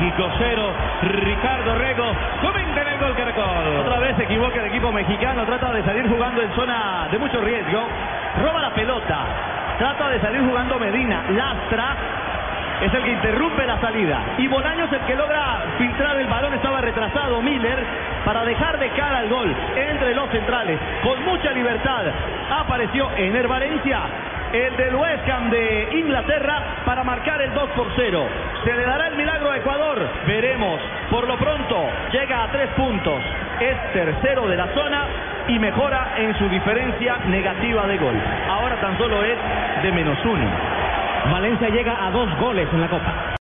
México 0, Ricardo Rego, comenten el gol Caracol. Otra vez se equivoca el equipo mexicano, trata de salir jugando en zona de mucho riesgo, roba la pelota, trata de salir jugando Medina, lastra, es el que interrumpe la salida. Y Bolaños el que logra filtrar el balón, estaba retrasado Miller para dejar de cara al gol entre los centrales. Con mucha libertad apareció Ener Valencia el del West Ham de Inglaterra para marcar el 2 por 0. ¿Se le dará el milagro Ecuador? Veremos. Por lo pronto llega a tres puntos. Es tercero de la zona y mejora en su diferencia negativa de gol. Ahora tan solo es de menos uno. Valencia llega a dos goles en la Copa.